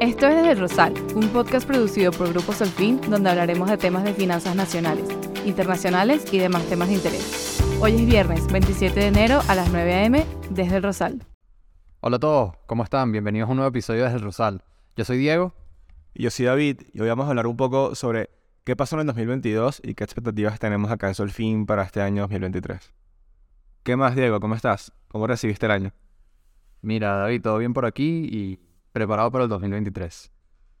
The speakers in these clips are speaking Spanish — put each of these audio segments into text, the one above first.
Esto es Desde el Rosal, un podcast producido por Grupo Solfín, donde hablaremos de temas de finanzas nacionales, internacionales y demás temas de interés. Hoy es viernes 27 de enero a las 9 a.m. desde el Rosal. Hola a todos, ¿cómo están? Bienvenidos a un nuevo episodio desde el Rosal. Yo soy Diego. Y yo soy David, y hoy vamos a hablar un poco sobre qué pasó en el 2022 y qué expectativas tenemos acá en Solfín para este año 2023. ¿Qué más, Diego? ¿Cómo estás? ¿Cómo recibiste el año? Mira, David, todo bien por aquí y preparado para el 2023.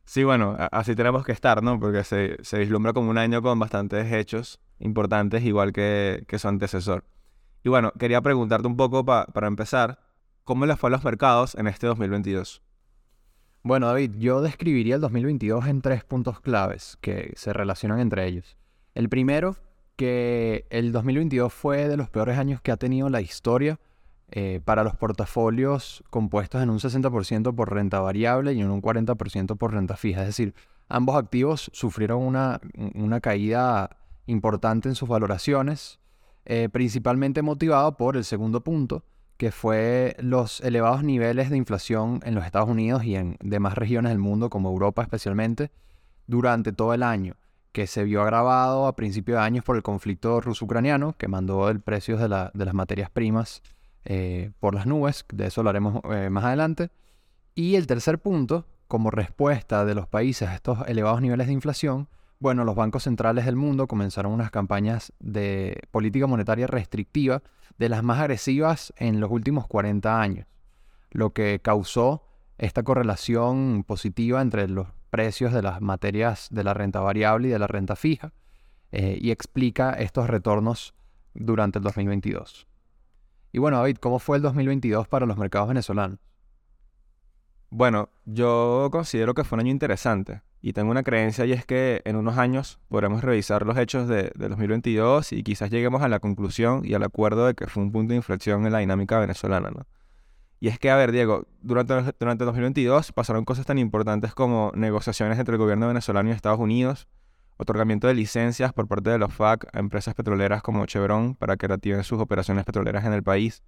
Sí, bueno, así tenemos que estar, ¿no? Porque se, se vislumbra como un año con bastantes hechos importantes, igual que, que su antecesor. Y bueno, quería preguntarte un poco para empezar, ¿cómo les fue a los mercados en este 2022? Bueno, David, yo describiría el 2022 en tres puntos claves que se relacionan entre ellos. El primero, que el 2022 fue de los peores años que ha tenido la historia eh, para los portafolios compuestos en un 60% por renta variable y en un 40% por renta fija. Es decir, ambos activos sufrieron una, caída importante en sus valoraciones, eh, principalmente motivado por el segundo punto, que fue los elevados niveles de inflación en los Estados Unidos y en demás regiones del mundo, como Europa especialmente, durante todo el año, que se vio agravado a principios de años por el conflicto ruso-ucraniano, que mandó el precio de, las materias primas eh, por las nubes, de eso hablaremos eh, más adelante. Y el tercer punto, como respuesta de los países a estos elevados niveles de inflación, bueno, los bancos centrales del mundo comenzaron unas campañas de política monetaria restrictiva de las más agresivas en los últimos 40 años, lo que causó esta correlación positiva entre los precios de las materias de la renta variable y de la renta fija, eh, y explica estos retornos durante el 2022. Y bueno, David, ¿cómo fue el 2022 para los mercados venezolanos? Bueno, yo considero que fue un año interesante y tengo una creencia y es que en unos años podremos revisar los hechos de, 2022 y quizás lleguemos a la conclusión y al acuerdo de que fue un punto de inflexión en la dinámica venezolana, ¿no? Y es que, a ver, Diego, durante, durante 2022 pasaron cosas tan importantes como negociaciones entre el gobierno venezolano y Estados Unidos, otorgamiento de licencias por parte de los FAC a empresas petroleras como Chevron para que reactiven sus operaciones petroleras en el país,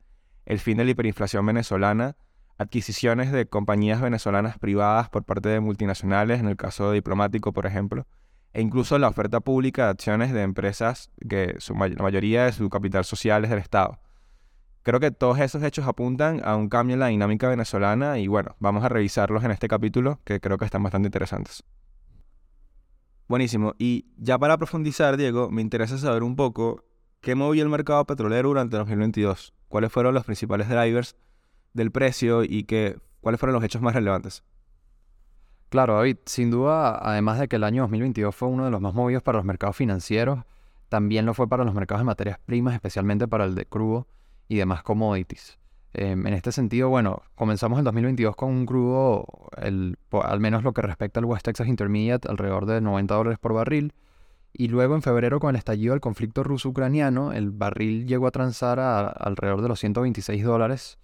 el fin de la hiperinflación venezolana, adquisiciones de compañías venezolanas privadas por parte de multinacionales, en el caso de Diplomático, por ejemplo, e incluso la oferta pública de acciones de empresas que su la mayoría de su capital social es del Estado. Creo que todos esos hechos apuntan a un cambio en la dinámica venezolana y bueno, vamos a revisarlos en este capítulo que creo que están bastante interesantes. Buenísimo, y ya para profundizar, Diego, me interesa saber un poco qué movió el mercado petrolero durante 2022, cuáles fueron los principales drivers del precio y que, cuáles fueron los hechos más relevantes. Claro, David, sin duda, además de que el año 2022 fue uno de los más movidos para los mercados financieros, también lo fue para los mercados de materias primas, especialmente para el de crudo y demás commodities. Em, en este sentido, bueno, comenzamos el 2022 con un crudo, el, al menos lo que respecta al West Texas Intermediate, alrededor de 90 dólares por barril. Y luego en febrero, con el estallido del conflicto ruso-ucraniano, el barril llegó a transar a, alrededor de los 126 dólares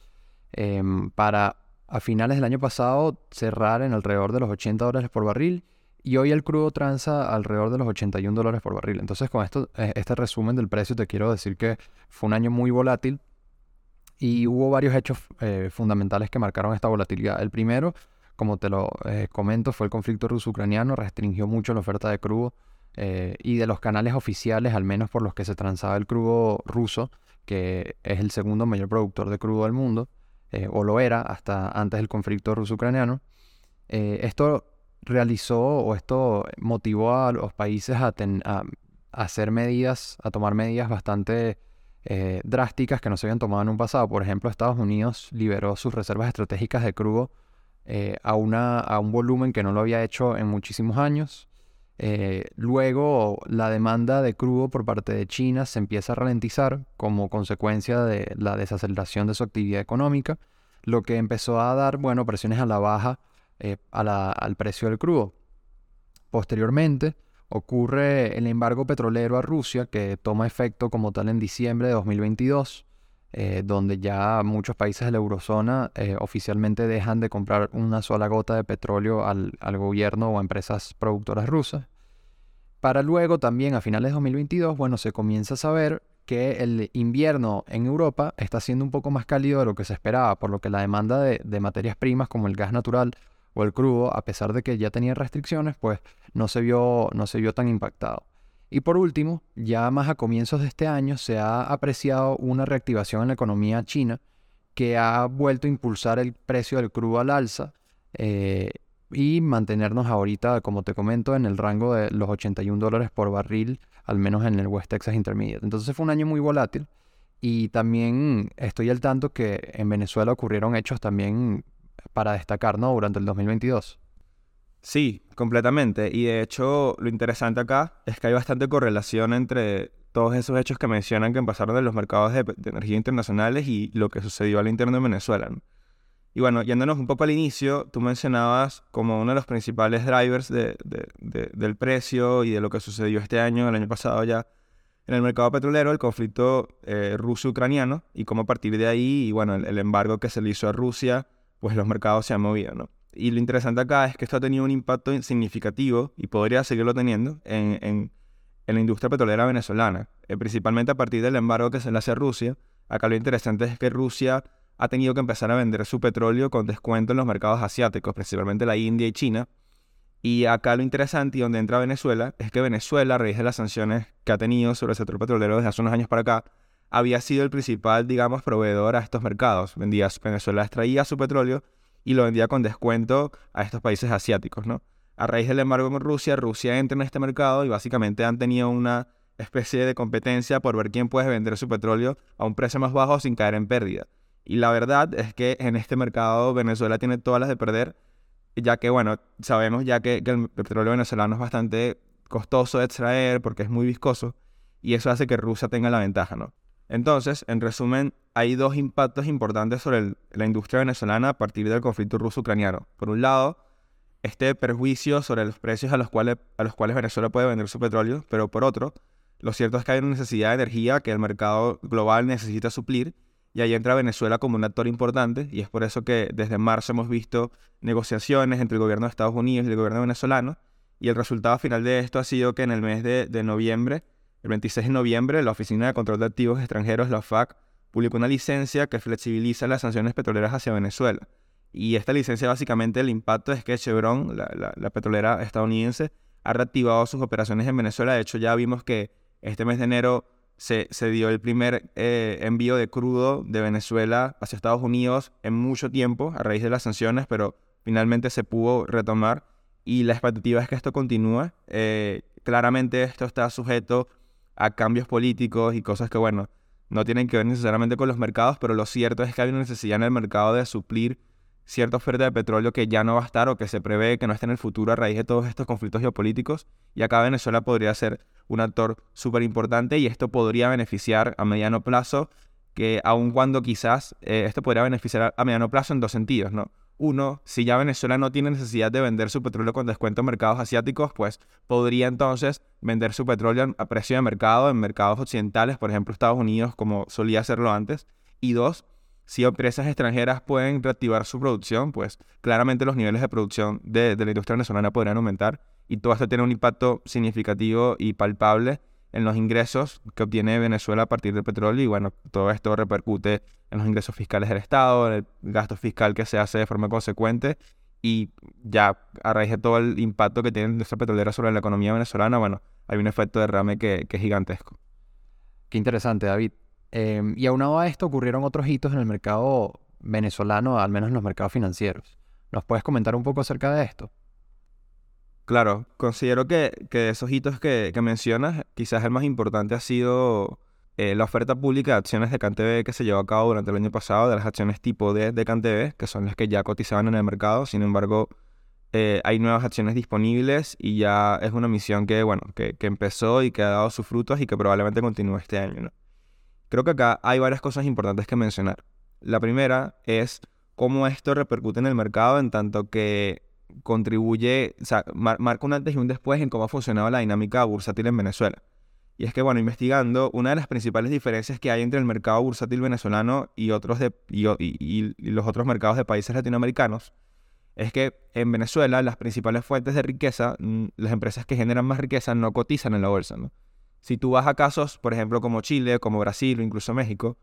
Em, para a finales del año pasado cerrar en alrededor de los 80 dólares por barril y hoy el crudo transa alrededor de los 81 dólares por barril. Entonces con esto, eh, este resumen del precio te quiero decir que fue un año muy volátil y hubo varios hechos eh, fundamentales que marcaron esta volatilidad. El primero, como te lo eh, comento, fue el conflicto ruso-ucraniano, restringió mucho la oferta de crudo y de los canales oficiales, al menos por los que se transaba el crudo ruso, que es el segundo mayor productor de crudo del mundo, eh, o lo era hasta antes del conflicto ruso-ucraniano. Eh, esto realizó o esto motivó a los países a, hacer medidas, a tomar medidas bastante eh, drásticas que no se habían tomado en un pasado. Por ejemplo, Estados Unidos liberó sus reservas estratégicas de crudo a, una, a un volumen que no lo había hecho en muchísimos años. luego, la demanda de crudo por parte de China se empieza a ralentizar como consecuencia de la desaceleración de su actividad económica lo que empezó a dar, bueno, presiones a la baja eh, al precio del crudo. Posteriormente, ocurre el embargo petrolero a Rusia, que toma efecto como tal en diciembre de 2022, eh, donde ya muchos países de la eurozona eh, oficialmente dejan de comprar una sola gota de petróleo al, al gobierno o a empresas productoras rusas. Para luego también a finales de 2022, bueno, se comienza a saber que el invierno en Europa está siendo un poco más cálido de lo que se esperaba, por lo que la demanda de, materias primas como el gas natural o el crudo, a pesar de que ya tenía restricciones, pues no se vio, no se vio tan impactado. Y por último, ya más a comienzos de este año se ha apreciado una reactivación en la economía china que ha vuelto a impulsar el precio del crudo al alza eh, y mantenernos ahorita, como te comento, en el rango de los 81 dólares por barril, al menos en el West Texas Intermediate. Entonces fue un año muy volátil y también estoy al tanto que en Venezuela ocurrieron hechos también para destacar, ¿no? Durante el 2022. Sí, completamente. Y de hecho, lo interesante acá es que hay bastante correlación entre todos esos hechos que mencionan que pasaron en los mercados de, energía internacionales y lo que sucedió al interno de Venezuela. Y bueno, yéndonos un poco al inicio, tú mencionabas como uno de los principales drivers del precio y de lo que sucedió este año, el año pasado ya, en el mercado petrolero, el conflicto eh, ruso-ucraniano y cómo a partir de ahí, y bueno, el, el, embargo que se le hizo a Rusia, pues los mercados se han movido, ¿no? Y lo interesante acá es que esto ha tenido un impacto significativo y podría seguirlo teniendo en, en, en la industria petrolera venezolana, eh, principalmente a partir del embargo que se le hace a Rusia. Acá lo interesante es que Rusia ha tenido que empezar a vender su petróleo con descuento en los mercados asiáticos, principalmente la India y China. Y acá lo interesante y donde entra Venezuela es que Venezuela, a raíz de las sanciones que ha tenido sobre el sector petrolero desde hace unos años para acá, había sido el principal, digamos, proveedor a estos mercados. Vendía, Venezuela extraía su petróleo y lo vendía con descuento a estos países asiáticos, ¿no? A raíz del embargo con Rusia, Rusia entra en este mercado y básicamente han tenido una especie de competencia por ver quién puede vender su petróleo a un precio más bajo sin caer en pérdida. Y la verdad es que en este mercado Venezuela tiene todas las de perder, ya que, bueno, sabemos ya que, que el petróleo venezolano es bastante costoso de extraer porque es muy viscoso y eso hace que Rusia tenga la ventaja, ¿no? Entonces, en resumen, hay dos impactos importantes sobre la industria venezolana a partir del conflicto ruso-ucraniano. Por un lado, este perjuicio sobre los precios a los, cuales, Venezuela puede vender su petróleo, pero por otro, lo cierto es que hay una necesidad de energía que el mercado global necesita suplir y ahí entra Venezuela como un actor importante y es por eso que desde marzo hemos visto negociaciones entre el gobierno de Estados Unidos y el gobierno venezolano y el resultado final de esto ha sido que en el mes de noviembre el 26 de noviembre, la Oficina de Control de Activos Extranjeros, la OFAC, publicó una licencia que flexibiliza las sanciones petroleras hacia Venezuela. Y esta licencia básicamente el impacto es que Chevron, la, petrolera estadounidense, ha reactivado sus operaciones en Venezuela. De hecho, ya vimos que este mes de enero se, se dio el primer eh, envío de crudo de Venezuela hacia Estados Unidos en mucho tiempo a raíz de las sanciones, pero finalmente se pudo retomar y la expectativa es que esto continúe. Eh, claramente esto está sujeto a cambios políticos y cosas que, bueno, no tienen que ver necesariamente con los mercados, pero lo cierto es que hay una necesidad en el mercado de suplir cierta oferta de petróleo que ya no va a estar o que se prevé que no esté en el futuro a raíz de todos estos conflictos geopolíticos. Y acá Venezuela podría ser un actor súper importante y esto podría beneficiar a mediano plazo, que aun cuando quizás eh, esto podría beneficiar a mediano plazo en dos sentidos, ¿no? Uno, si ya Venezuela no tiene necesidad de vender su petróleo con descuento en mercados asiáticos, pues podría entonces vender su petróleo a precio de mercado en mercados occidentales, por ejemplo Estados Unidos, como solía hacerlo antes. Y dos, si empresas extranjeras pueden reactivar su producción, pues claramente los niveles de producción de, la industria venezolana podrían aumentar y todo esto tiene un impacto significativo y palpable en los ingresos que obtiene Venezuela a partir del petróleo y bueno, todo esto repercute en los ingresos fiscales del Estado, en el gasto fiscal que se hace de forma consecuente y ya a raíz de todo el impacto que tiene nuestra petrolera sobre la economía venezolana, bueno, hay un efecto de derrame que, es gigantesco. Qué interesante, David. Em, y aunado a esto ocurrieron otros hitos en el mercado venezolano, al menos en los mercados financieros. ¿Nos puedes comentar un poco acerca de esto? Claro, considero que, de esos hitos que, mencionas, quizás el más importante ha sido eh, la oferta pública de acciones de CanTV que se llevó a cabo durante el año pasado, de las acciones tipo D de CanTV, que son las que ya cotizaban en el mercado. Sin embargo, eh, hay nuevas acciones disponibles y ya es una misión que, bueno, que, empezó y que ha dado sus frutos y que probablemente continúe este año. Creo que acá hay varias cosas importantes que mencionar. La primera es cómo esto repercute en el mercado en tanto que contribuye, o sea, marca un antes y un después en cómo ha funcionado la dinámica bursátil en Venezuela. Y es que, bueno, investigando, una de las principales diferencias que hay entre el mercado bursátil venezolano y, otros de, y, los otros mercados de países latinoamericanos es que en Venezuela las principales fuentes de riqueza, mm, las empresas que generan más riqueza no cotizan en la bolsa. ¿no? Si tú vas a casos, por ejemplo, como Chile, como Brasil o incluso México,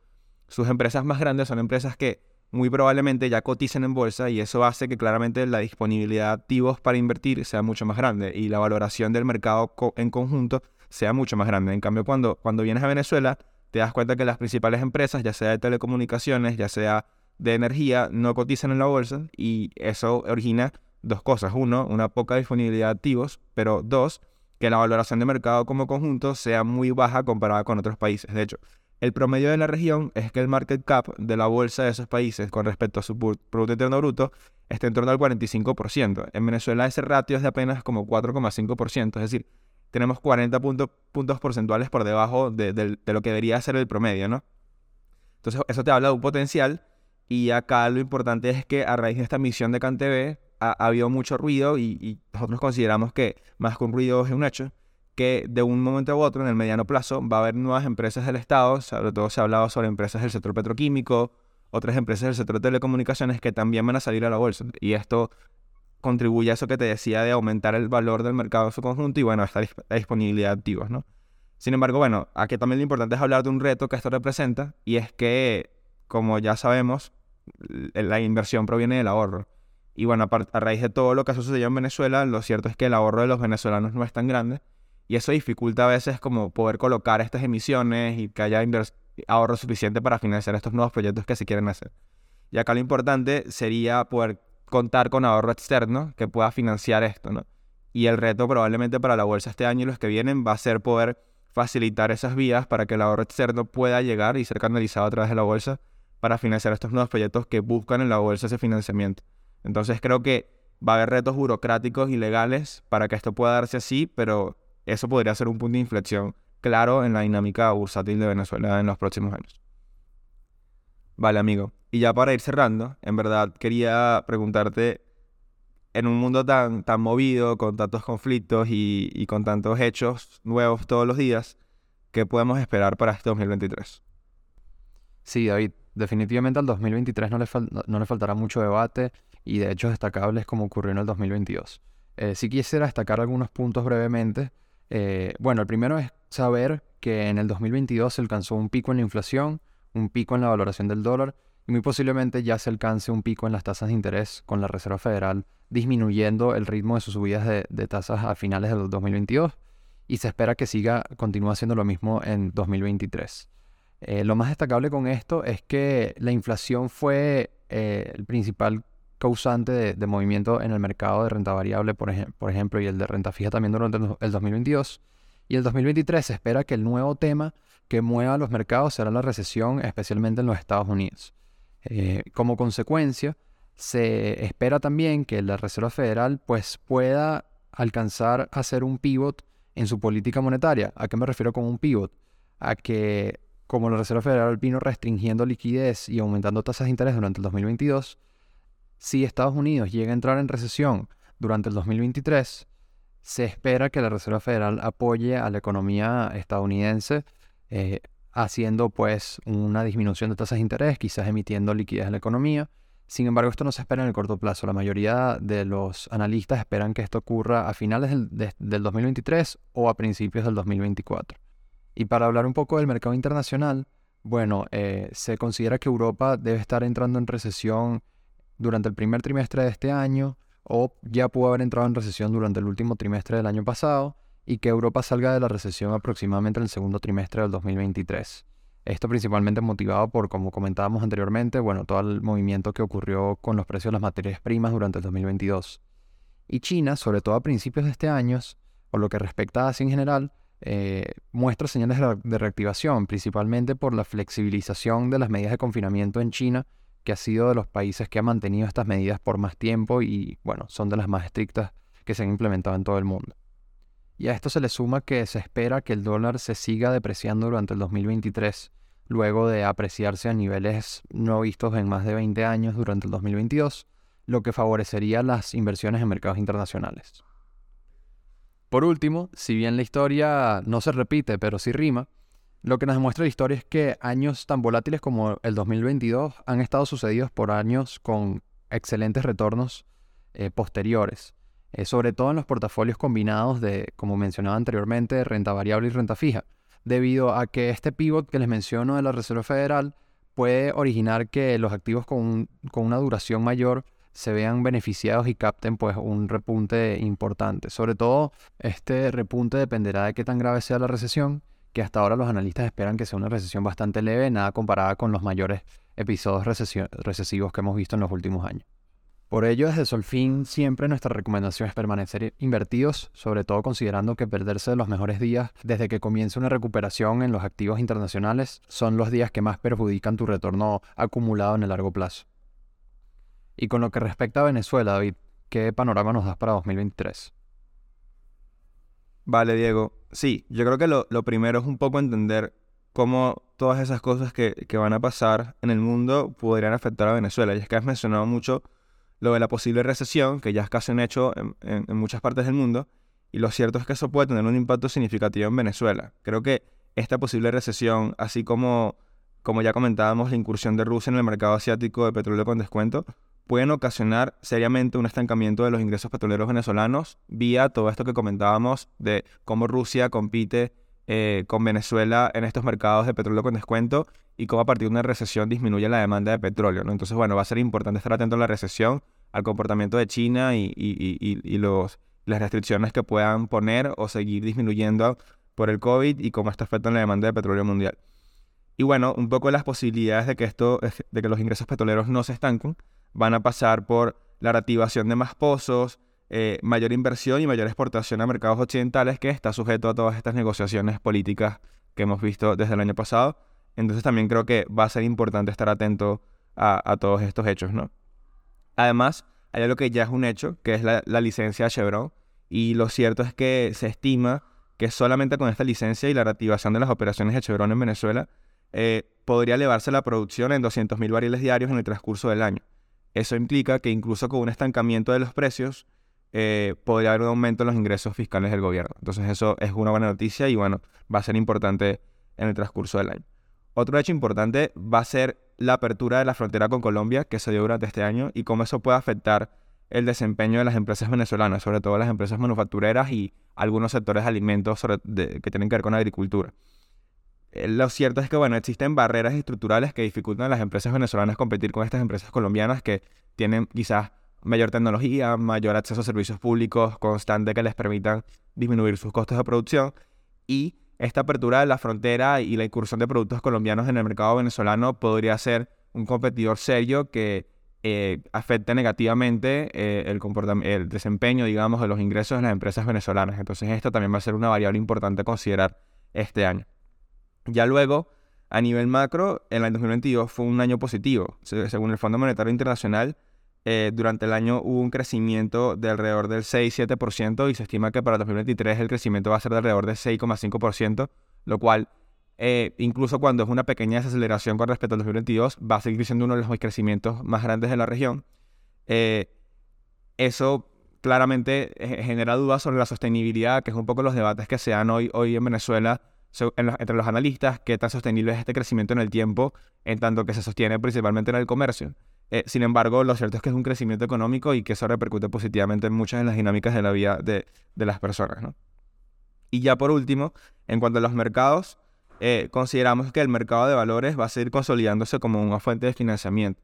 sus empresas más grandes son empresas que muy probablemente ya coticen en bolsa y eso hace que claramente la disponibilidad de activos para invertir sea mucho más grande y la valoración del mercado en conjunto sea mucho más grande. En cambio, cuando, cuando vienes a Venezuela, te das cuenta que las principales empresas, ya sea de telecomunicaciones, ya sea de energía, no cotizan en la bolsa y eso origina dos cosas. Uno, una poca disponibilidad de activos, pero dos, que la valoración de mercado como conjunto sea muy baja comparada con otros países. De hecho, el promedio de la región es que el market cap de la bolsa de esos países con respecto a su Producto Interno Bruto está en torno al 45%. En Venezuela ese ratio es de apenas como 4,5%, es decir, tenemos 40 puntos porcentuales por debajo de, lo que debería ser el promedio, ¿no? Entonces eso te habla de un potencial y acá lo importante es que a raíz de esta misión de CanTV ha, ha habido mucho ruido y, y nosotros consideramos que más que un ruido es un hecho que de un momento a otro, en el mediano plazo, va a haber nuevas empresas del Estado, sobre todo se ha hablado sobre empresas del sector petroquímico, otras empresas del sector de telecomunicaciones que también van a salir a la bolsa. Y esto contribuye a eso que te decía de aumentar el valor del mercado en su conjunto y, bueno, esta disponibilidad de activos, ¿no? Sin embargo, bueno, aquí también lo importante es hablar de un reto que esto representa y es que, como ya sabemos, la inversión proviene del ahorro. Y bueno, a, raíz de todo lo que ha sucedido en Venezuela, lo cierto es que el ahorro de los venezolanos no es tan grande y eso dificulta a veces como poder colocar estas emisiones y que haya ahorro suficiente para financiar estos nuevos proyectos que se quieren hacer. Y acá lo importante sería poder contar con ahorro externo que pueda financiar esto, ¿no? Y el reto probablemente para la bolsa este año y los que vienen va a ser poder facilitar esas vías para que el ahorro externo pueda llegar y ser canalizado a través de la bolsa para financiar estos nuevos proyectos que buscan en la bolsa ese financiamiento. Entonces creo que va a haber retos burocráticos y legales para que esto pueda darse así, pero eso podría ser un punto de inflexión claro en la dinámica bursátil de Venezuela en los próximos años. Vale, amigo. Y ya para ir cerrando, en verdad quería preguntarte, en un mundo tan, tan movido, con tantos conflictos y, con tantos hechos nuevos todos los días, ¿qué podemos esperar para este 2023? Sí, David, definitivamente al 2023 no le, no le faltará mucho debate y de hechos destacables como ocurrió en el 2022. Eh, sí quisiera destacar algunos puntos brevemente eh, bueno, el primero es saber que en el 2022 se alcanzó un pico en la inflación, un pico en la valoración del dólar y muy posiblemente ya se alcance un pico en las tasas de interés con la Reserva Federal disminuyendo el ritmo de sus subidas de, tasas a finales del 2022 y se espera que siga, continúe haciendo lo mismo en 2023. Eh, lo más destacable con esto es que la inflación fue eh, el principal causante de, movimiento en el mercado de renta variable, por, ejemplo, y el de renta fija también durante el 2022. Y el 2023 se espera que el nuevo tema que mueva los mercados será la recesión, especialmente en los Estados Unidos. Eh, como consecuencia, se espera también que la Reserva Federal pues, pueda alcanzar a hacer un pivot en su política monetaria. ¿A qué me refiero con un pivot? A que como la Reserva Federal vino restringiendo liquidez y aumentando tasas de interés durante el 2022, si Estados Unidos llega a entrar en recesión durante el 2023, se espera que la Reserva Federal apoye a la economía estadounidense eh, haciendo pues una disminución de tasas de interés, quizás emitiendo liquidez en la economía. Sin embargo, esto no se espera en el corto plazo. La mayoría de los analistas esperan que esto ocurra a finales del, 2023 o a principios del 2024. Y para hablar un poco del mercado internacional, bueno, eh, se considera que Europa debe estar entrando en recesión durante el primer trimestre de este año o ya pudo haber entrado en recesión durante el último trimestre del año pasado y que Europa salga de la recesión aproximadamente en el segundo trimestre del 2023. Esto principalmente motivado por, como comentábamos anteriormente, bueno, todo el movimiento que ocurrió con los precios de las materias primas durante el 2022. Y China, sobre todo a principios de este año, por lo que respecta a Asia en general, eh, muestra señales de reactivación, principalmente por la flexibilización de las medidas de confinamiento en China que ha sido de los países que ha mantenido estas medidas por más tiempo y, bueno, son de las más estrictas que se han implementado en todo el mundo. Y a esto se le suma que se espera que el dólar se siga depreciando durante el 2023, luego de apreciarse a niveles no vistos en más de 20 años durante el 2022, lo que favorecería las inversiones en mercados internacionales. Por último, si bien la historia no se repite, pero sí rima, lo que nos demuestra la historia es que años tan volátiles como el 2022 han estado sucedidos por años con excelentes retornos eh, posteriores, eh, sobre todo en los portafolios combinados de, como mencionaba anteriormente, renta variable y renta fija, debido a que este pivot que les menciono de la Reserva Federal puede originar que los activos con, con una duración mayor se vean beneficiados y capten pues un repunte importante. Sobre todo este repunte dependerá de qué tan grave sea la recesión, que hasta ahora los analistas esperan que sea una recesión bastante leve, nada comparada con los mayores episodios recesivos que hemos visto en los últimos años. Por ello, desde Solfin siempre nuestra recomendación es permanecer invertidos, sobre todo considerando que perderse los mejores días desde que comience una recuperación en los activos internacionales son los días que más perjudican tu retorno acumulado en el largo plazo. Y con lo que respecta a Venezuela, David, ¿qué panorama nos das para 2023? Vale, Diego. Sí, yo creo que lo, primero es un poco entender cómo todas esas cosas que, van a pasar en el mundo podrían afectar a Venezuela. Y es que has mencionado mucho lo de la posible recesión, que ya es casi un hecho en, muchas partes del mundo, y lo cierto es que eso puede tener un impacto significativo en Venezuela. Creo que esta posible recesión, así como, como ya comentábamos, la incursión de Rusia en el mercado asiático de petróleo con descuento, pueden ocasionar seriamente un estancamiento de los ingresos petroleros venezolanos vía todo esto que comentábamos de cómo Rusia compite eh, con Venezuela en estos mercados de petróleo con descuento y cómo a partir de una recesión disminuye la demanda de petróleo. ¿no? Entonces, bueno, va a ser importante estar atento a la recesión, al comportamiento de China y, y, los, las restricciones que puedan poner o seguir disminuyendo por el COVID y cómo esto afecta en la demanda de petróleo mundial. Y bueno, un poco las posibilidades de que, esto, de que los ingresos petroleros no se estanquen van a pasar por la reactivación de más pozos, eh, mayor inversión y mayor exportación a mercados occidentales que está sujeto a todas estas negociaciones políticas que hemos visto desde el año pasado. Entonces también creo que va a ser importante estar atento a, todos estos hechos, ¿no? Además, hay algo que ya es un hecho, que es la, licencia de Chevron, y lo cierto es que se estima que solamente con esta licencia y la reactivación de las operaciones de Chevron en Venezuela, eh, podría elevarse la producción en 200.000 barriles diarios en el transcurso del año. Eso implica que incluso con un estancamiento de los precios, eh, podría haber un aumento en los ingresos fiscales del gobierno. Entonces eso es una buena noticia y bueno, va a ser importante en el transcurso del año. Otro hecho importante va a ser la apertura de la frontera con Colombia que se dio durante este año y cómo eso puede afectar el desempeño de las empresas venezolanas, sobre todo las empresas manufactureras y algunos sectores de alimentos que tienen que ver con agricultura. Eh, lo cierto es que, bueno, existen barreras estructurales que dificultan a las empresas venezolanas competir con estas empresas colombianas que tienen quizás mayor tecnología, mayor acceso a servicios públicos constante que les permitan disminuir sus costos de producción. Y esta apertura de la frontera y la incursión de productos colombianos en el mercado venezolano podría ser un competidor serio que eh, afecte negativamente eh, el, el desempeño, digamos, de los ingresos de las empresas venezolanas. Entonces esto también va a ser una variable importante a considerar este año. Ya luego, a nivel macro, el año 2022 fue un año positivo. Según el Fondo Monetario Internacional, eh, durante el año hubo un crecimiento de alrededor del 6-7% y se estima que para 2023 el crecimiento va a ser de alrededor del 6,5%, lo cual, eh, incluso cuando es una pequeña desaceleración con respecto al 2022, va a seguir siendo uno de los crecimientos más grandes de la región. Eh, eso claramente genera dudas sobre la sostenibilidad, que es un poco los debates que se dan hoy, hoy en Venezuela entre los analistas qué tan sostenible es este crecimiento en el tiempo, en tanto que se sostiene principalmente en el comercio. Eh, sin embargo, lo cierto es que es un crecimiento económico y que eso repercute positivamente en muchas de las dinámicas de la vida de, las personas. Y ya por último, en cuanto a los mercados, eh, consideramos que el mercado de valores va a seguir consolidándose como una fuente de financiamiento.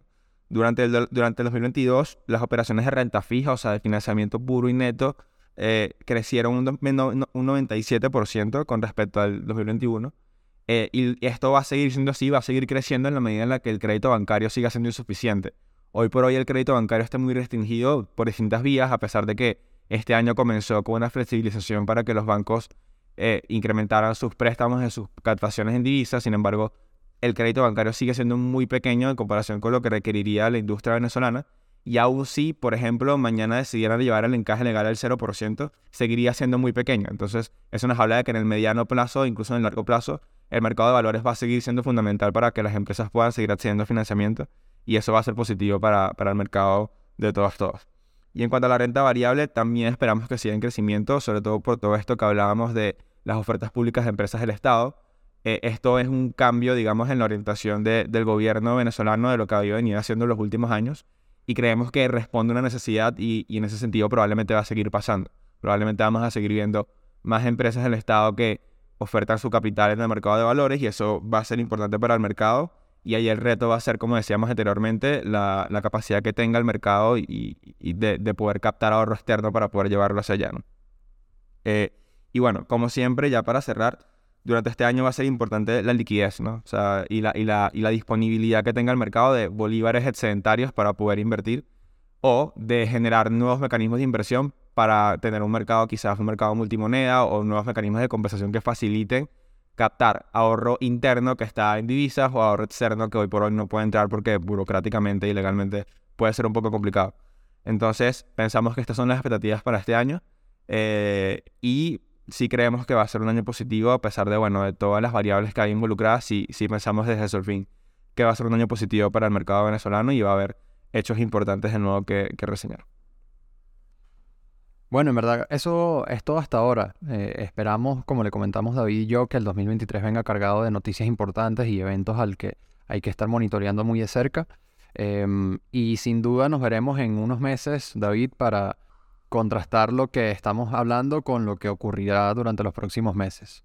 Durante el, durante el 2022, las operaciones de renta fija, o sea, de financiamiento puro y neto, eh, crecieron un, un, 97% con respecto al 2021. Eh, y esto va a seguir siendo así, va a seguir creciendo en la medida en la que el crédito bancario siga siendo insuficiente. Hoy por hoy el crédito bancario está muy restringido por distintas vías, a pesar de que este año comenzó con una flexibilización para que los bancos eh, incrementaran sus préstamos en sus captaciones en divisas. Sin embargo, el crédito bancario sigue siendo muy pequeño en comparación con lo que requeriría la industria venezolana y aún si, por ejemplo, mañana decidieran llevar el encaje legal al 0%, seguiría siendo muy pequeño. Entonces, eso nos habla de que en el mediano plazo, incluso en el largo plazo, el mercado de valores va a seguir siendo fundamental para que las empresas puedan seguir accediendo a financiamiento y eso va a ser positivo para, el mercado de todos todos. Y en cuanto a la renta variable, también esperamos que siga en crecimiento, sobre todo por todo esto que hablábamos de las ofertas públicas de empresas del Estado. Eh, esto es un cambio, digamos, en la orientación del gobierno venezolano de lo que había venido haciendo en los últimos años y creemos que responde a una necesidad y, en ese sentido probablemente va a seguir pasando. Probablemente vamos a seguir viendo más empresas del Estado que ofertan su capital en el mercado de valores y eso va a ser importante para el mercado Y ahí el reto va a ser, como decíamos anteriormente, la, la capacidad que tenga el mercado y, de, de, poder captar ahorro externo para poder llevarlo hacia allá. ¿no? Eh, y bueno, como siempre, ya para cerrar, durante este año va a ser importante la liquidez, ¿no? O sea, y la, y la, y la disponibilidad que tenga el mercado de bolívares excedentarios para poder invertir o de generar nuevos mecanismos de inversión para tener un mercado, quizás un mercado multimoneda o nuevos mecanismos de compensación que faciliten captar ahorro interno que está en divisas o ahorro externo que hoy por hoy no puede entrar porque burocráticamente y legalmente puede ser un poco complicado. Entonces, pensamos que estas son las expectativas para este año eh, y sí creemos que va a ser un año positivo a pesar de, bueno, de todas las variables que hay involucradas, sí, sí pensamos desde Surfing que va a ser un año positivo para el mercado venezolano y va a haber hechos importantes de nuevo que, que reseñar. Bueno, en verdad, eso es todo hasta ahora. Eh, esperamos, como le comentamos David y yo, que el 2023 venga cargado de noticias importantes y eventos al que hay que estar monitoreando muy de cerca. Em, y sin duda nos veremos en unos meses, David, para contrastar lo que estamos hablando con lo que ocurrirá durante los próximos meses.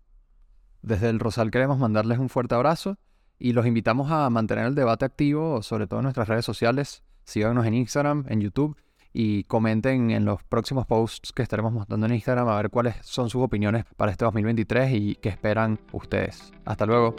Desde el Rosal queremos mandarles un fuerte abrazo y los invitamos a mantener el debate activo, sobre todo en nuestras redes sociales. Síganos en Instagram, en YouTube y comenten en los próximos posts que estaremos mostrando en Instagram a ver cuáles son sus opiniones para este 2023 y qué esperan ustedes. Hasta luego.